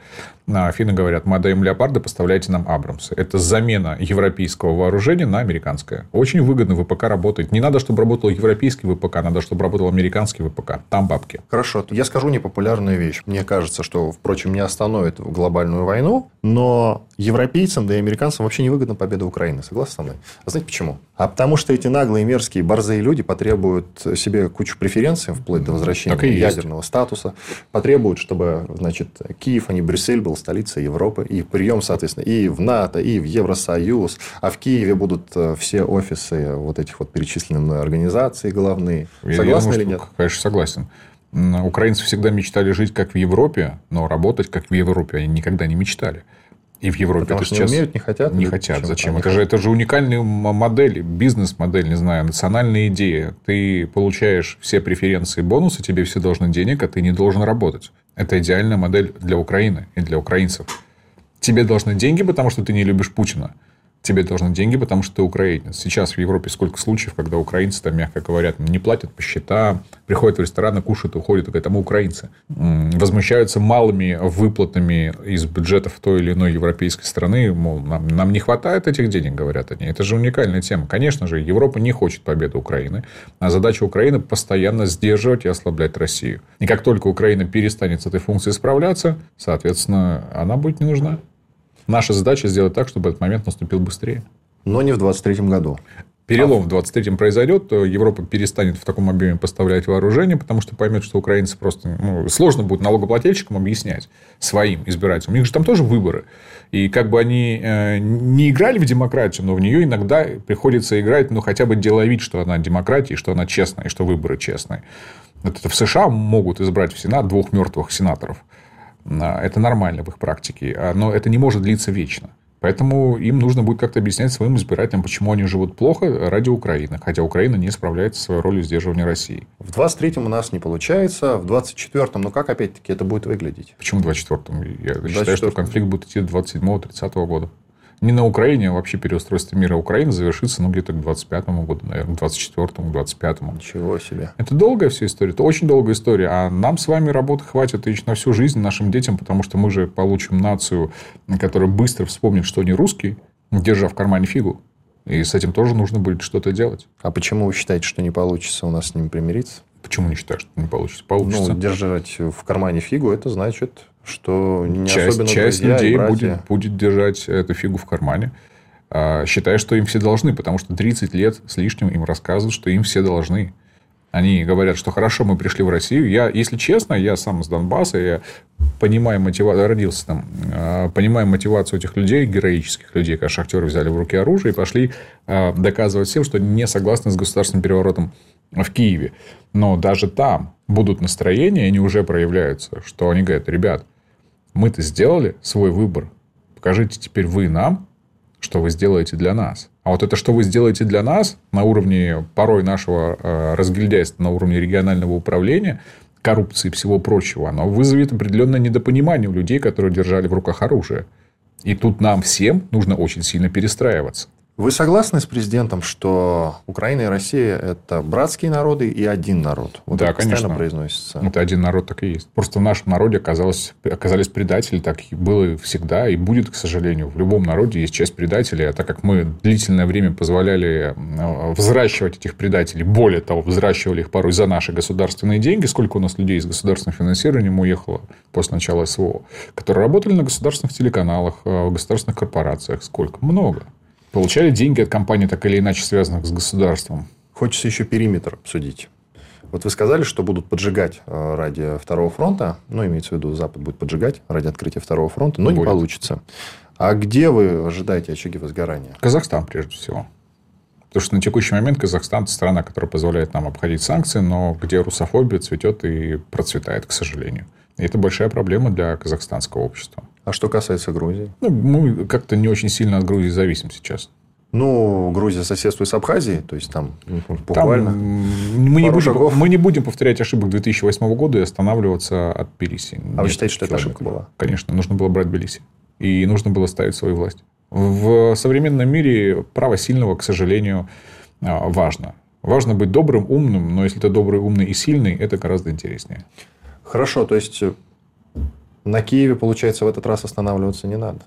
А финны говорят, мы отдаем леопарды, поставляйте нам Абрамсы. Это замена европейского вооружения на американское. Очень выгодно ВПК работает. Не надо, чтобы работал европейский ВПК, надо, чтобы работал американский ВПК. Там бабки. Хорошо. Я скажу непопулярную вещь. Мне кажется, что, впрочем, не остановит глобальную войну, но европейцам, да и американцам вообще не выгодна победа Украины. Согласны со мной? А знаете почему? А потому что эти наглые, мерзкие, борзые люди потребуют себе кучу преференций, вплоть до возвращения ядерного статуса. Потребуют, чтобы, значит, Киев, а не Брюссель был столицей Европы. И прием, соответственно, и в НАТО, и в Евросоюз. А в Киеве будут э, все офисы вот этих вот перечисленных организаций главные. Я Согласны думаю, или нет? Конечно, согласен. Украинцы всегда мечтали жить как в Европе, но работать как в Европе они никогда не мечтали. И в Европе Потому это что сейчас... не умеют, не хотят? Не хотят. Зачем? Это же, это же уникальная модель, бизнес-модель, не знаю, национальная идея. Ты получаешь все преференции, бонусы, тебе все должны денег, а ты не должен работать. Это идеальная модель для Украины и для украинцев. Тебе должны деньги, потому что ты не любишь Путина тебе должны деньги, потому что ты украинец. Сейчас в Европе сколько случаев, когда украинцы, там, мягко говоря, не платят по счетам, приходят в рестораны, кушают, уходят, и говорят, а мы украинцы. Возмущаются малыми выплатами из бюджетов той или иной европейской страны, мол, нам, нам не хватает этих денег, говорят они. Это же уникальная тема. Конечно же, Европа не хочет победы Украины, а задача Украины постоянно сдерживать и ослаблять Россию. И как только Украина перестанет с этой функцией справляться, соответственно, она будет не нужна. Наша задача сделать так, чтобы этот момент наступил быстрее. Но не в 2023 году. Перелом в 23-м произойдет, то Европа перестанет в таком объеме поставлять вооружение, потому что поймет, что украинцы просто... Ну, сложно будет налогоплательщикам объяснять своим избирателям. У них же там тоже выборы. И как бы они э, не играли в демократию, но в нее иногда приходится играть, ну, хотя бы деловить, что она демократия, что она честная, и что выборы честные. Вот это в США могут избрать в Сенат двух мертвых сенаторов. Это нормально в их практике, а, но это не может длиться вечно. Поэтому им нужно будет как-то объяснять своим избирателям, почему они живут плохо ради Украины, хотя Украина не справляется со своей ролью сдерживания России. В 23-м у нас не получается, в 24-м, ну как опять-таки это будет выглядеть? Почему в 24-м? Я 24 считаю, что конфликт будет идти до 27-30 года не на Украине, а вообще переустройство мира Украины завершится ну, где-то к 25-му году, наверное, к 24-му, к 25-му. Ничего себе. Это долгая вся история. Это очень долгая история. А нам с вами работы хватит и на всю жизнь нашим детям, потому что мы же получим нацию, которая быстро вспомнит, что они русские, держа в кармане фигу. И с этим тоже нужно будет что-то делать. А почему вы считаете, что не получится у нас с ними примириться? Почему не считаешь, что не получится? Получится. Ну, держать в кармане фигу, это значит, что не часть, особенно часть людей будет, будет держать эту фигу в кармане, а, считая, что им все должны, потому что 30 лет с лишним им рассказывают, что им все должны. Они говорят, что хорошо, мы пришли в Россию. Я, если честно, я сам с Донбасса, я понимаю мотивацию, родился там, а, понимаю мотивацию этих людей, героических людей, когда шахтеры взяли в руки оружие и пошли а, доказывать всем, что не согласны с государственным переворотом в Киеве. Но даже там будут настроения, они уже проявляются, что они говорят, ребят, мы-то сделали свой выбор. Покажите теперь вы нам, что вы сделаете для нас. А вот это, что вы сделаете для нас на уровне порой нашего э, разгильдяйства, на уровне регионального управления, коррупции и всего прочего, оно вызовет определенное недопонимание у людей, которые держали в руках оружие. И тут нам всем нужно очень сильно перестраиваться. Вы согласны с президентом, что Украина и Россия – это братские народы и один народ? Вот да, это конечно. произносится. Это один народ так и есть. Просто в нашем народе оказалось, оказались предатели, так и было всегда и будет, к сожалению. В любом народе есть часть предателей, а так как мы длительное время позволяли э, взращивать этих предателей, более того, взращивали их порой за наши государственные деньги, сколько у нас людей с государственным финансированием уехало после начала СВО, которые работали на государственных телеканалах, э, в государственных корпорациях, сколько? Много получали деньги от компаний, так или иначе связанных с государством. Хочется еще периметр обсудить. Вот вы сказали, что будут поджигать э, ради второго фронта. Ну, имеется в виду, Запад будет поджигать ради открытия второго фронта, но будет. не получится. А где вы ожидаете очаги возгорания? Казахстан, прежде всего. Потому что на текущий момент Казахстан – это страна, которая позволяет нам обходить санкции, но где русофобия цветет и процветает, к сожалению. И это большая проблема для казахстанского общества. А что касается Грузии? Ну, мы как-то не очень сильно от Грузии зависим сейчас. Ну, Грузия соседствует с Абхазией, то есть там буквально там мы, не будем, мы не будем повторять ошибок 2008 года и останавливаться от Тбилиси. А Нет, вы считаете, что это ошибка была? Конечно, нужно было брать Тбилиси. И нужно было ставить свою власть. В современном мире право сильного, к сожалению, а, важно. Важно быть добрым, умным, но если ты добрый, умный и сильный, это гораздо интереснее. Хорошо, то есть на Киеве, получается, в этот раз останавливаться не надо.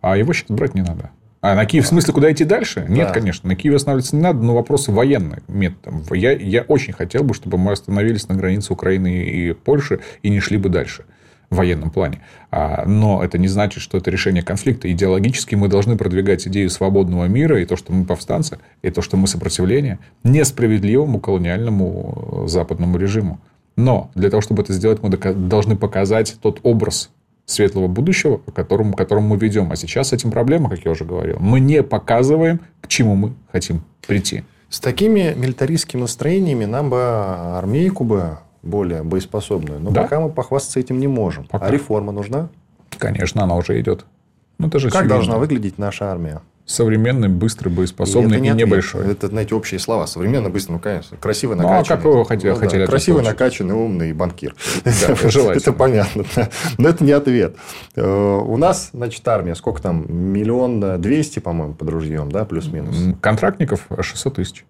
А его сейчас брать не надо. А на Киев, в смысле, куда идти дальше? Нет, да. конечно. На Киеве останавливаться не надо, но вопросы военные методом. Я, я очень хотел бы, чтобы мы остановились на границе Украины и Польши и не шли бы дальше в военном плане. А, но это не значит, что это решение конфликта. Идеологически мы должны продвигать идею свободного мира и то, что мы повстанцы, и то, что мы сопротивление несправедливому колониальному западному режиму. Но для того, чтобы это сделать, мы должны показать тот образ светлого будущего, по которому, к которому мы ведем. А сейчас с этим проблема, как я уже говорил. Мы не показываем, к чему мы хотим прийти. С такими милитаристскими настроениями нам бы армейку бы более боеспособную. Но да? пока мы похвастаться этим не можем. Пока. А реформа нужна? Конечно, она уже идет. Ну, это же как очевидно. должна выглядеть наша армия? современный, быстрый, боеспособный и, и небольшой. Это, знаете, общие слова. Современно, быстрый, ну, конечно. Красивый, накачанный. Ну, а как вы хотели, ну, хотели да, Красивый, накачанный, умный банкир. Это понятно. Но это не ответ. Э, у нас, значит, армия, сколько там? Миллион двести, по-моему, под ружьем, да, плюс-минус? Контрактников 600 тысяч.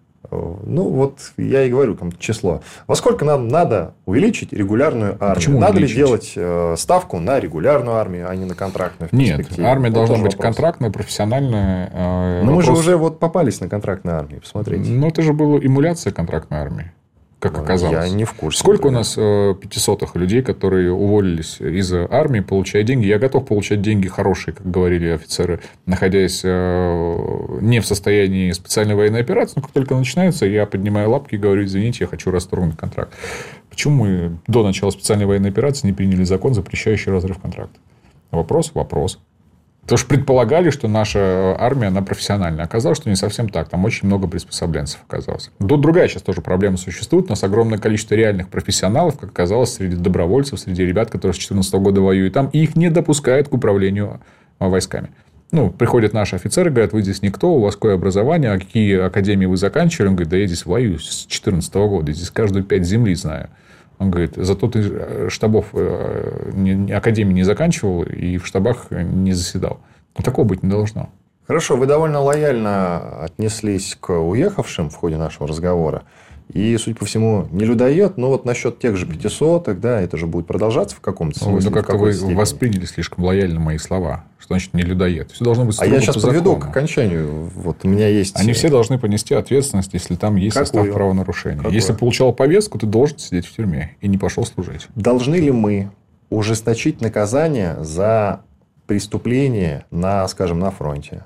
Ну, вот я и говорю там число. Во сколько нам надо увеличить регулярную армию? Почему надо увеличить? ли делать э, ставку на регулярную армию, а не на контрактную? Нет, армия вот должна быть вопрос. контрактная, профессиональная. Э, Но вопрос... мы же уже вот попались на контрактную армию, посмотрите. Ну, это же была эмуляция контрактной армии как оказалось. Я не в курсе. Сколько например. у нас э, пятисотых людей, которые уволились из армии, получая деньги? Я готов получать деньги хорошие, как говорили офицеры, находясь э, не в состоянии специальной военной операции. Но как только начинается, я поднимаю лапки и говорю, извините, я хочу расторгнуть контракт. Почему мы до начала специальной военной операции не приняли закон, запрещающий разрыв контракта? Вопрос? Вопрос. Потому что предполагали, что наша э, армия, она профессиональная. Оказалось, что не совсем так. Там очень много приспособленцев оказалось. Тут другая сейчас тоже проблема существует. У нас огромное количество реальных профессионалов, как оказалось, среди добровольцев, среди ребят, которые с 2014 года воюют там. И их не допускают к управлению э, войсками. Ну, приходят наши офицеры, говорят, вы здесь никто, у вас какое образование, а какие академии вы заканчивали? Он говорит, да я здесь воюю с 2014 года, здесь каждую пять земли знаю. Он говорит, зато ты э, штабов э, академии не заканчивал и в штабах не заседал. Такого быть не должно. Хорошо, вы довольно лояльно отнеслись к уехавшим в ходе нашего разговора. И, судя по всему, не людоед, но вот насчет тех же 500, да, это же будет продолжаться в каком-то смысле. Ну, как-то вы степени. восприняли слишком лояльно мои слова. Что значит не людоед? Все должно быть А я сейчас по подведу к окончанию. Вот у меня есть... Они все должны понести ответственность, если там есть Какую? состав правонарушения. Какую? Если получал повестку, ты должен сидеть в тюрьме и не пошел служить. Должны ли мы ужесточить наказание за преступление на, скажем, на фронте?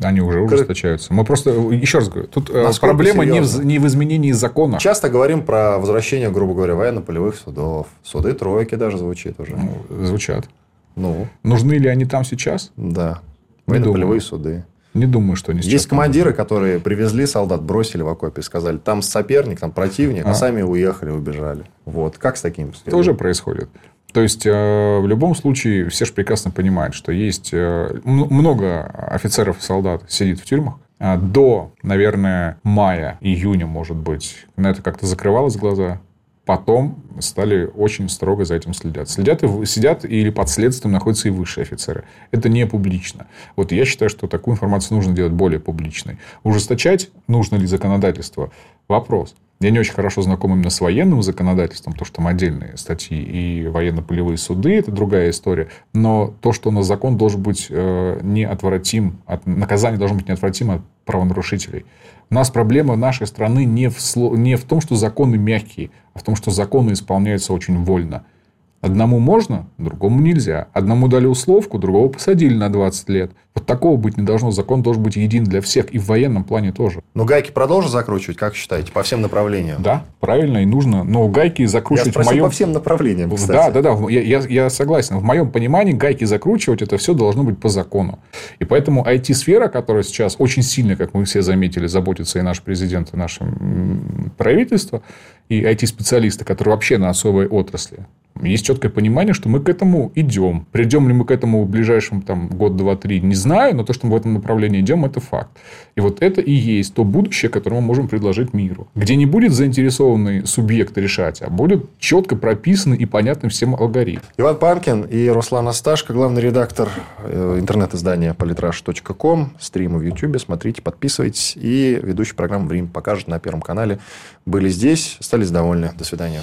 Они уже ужесточаются. Мы просто, еще раз говорю, тут Насколько проблема не в, не в изменении закона. Часто говорим про возвращение, грубо говоря, военно-полевых судов. Суды тройки даже звучит уже. Ну, звучат. Ну. Нужны ли они там сейчас? Да. Военно-полевые суды. Не думаю, что они сейчас. Есть командиры, которые привезли солдат, бросили в окопе, сказали, там соперник, там противник, а, а сами уехали, убежали. Вот. Как с таким? Тоже происходит. То есть, э, в любом случае, все же прекрасно понимают, что есть э, много офицеров и солдат сидит в тюрьмах. А до, наверное, мая, июня, может быть, на это как-то закрывалось глаза. Потом стали очень строго за этим следят. Следят и сидят или под следствием находятся и высшие офицеры. Это не публично. Вот я считаю, что такую информацию нужно делать более публичной. Ужесточать нужно ли законодательство? Вопрос. Я не очень хорошо знаком именно с военным законодательством, потому что там отдельные статьи и военно-полевые суды, это другая история. Но то, что у нас закон должен быть э, неотвратим, от, наказание должно быть неотвратимо от правонарушителей. У нас проблема нашей страны не в, не в том, что законы мягкие, а в том, что законы исполняются очень вольно. Одному можно, другому нельзя. Одному дали условку, другого посадили на 20 лет. Вот такого быть не должно. Закон должен быть един для всех. И в военном плане тоже. Но гайки продолжат закручивать, как считаете, по всем направлениям? Да, правильно и нужно. Но гайки закручивать я в моем... по всем направлениям, кстати. Да, да, да. Я, я, я согласен. В моем понимании гайки закручивать, это все должно быть по закону. И поэтому IT-сфера, которая сейчас очень сильно, как мы все заметили, заботится и наш президент, и наше правительство, и IT-специалисты, которые вообще на особой отрасли. Есть четкое понимание, что мы к этому идем. Придем ли мы к этому в ближайшем там, год, два, три, не знаю, но то, что мы в этом направлении идем, это факт. И вот это и есть то будущее, которое мы можем предложить миру. Где не будет заинтересованный субъект решать, а будет четко прописанный и понятный всем алгоритм. Иван Панкин и Руслан Асташко, главный редактор э, интернет-издания politrash.com, стримы в YouTube. Смотрите, подписывайтесь. И ведущий программы «Время покажет» на Первом канале. Были здесь, остались довольны. До свидания.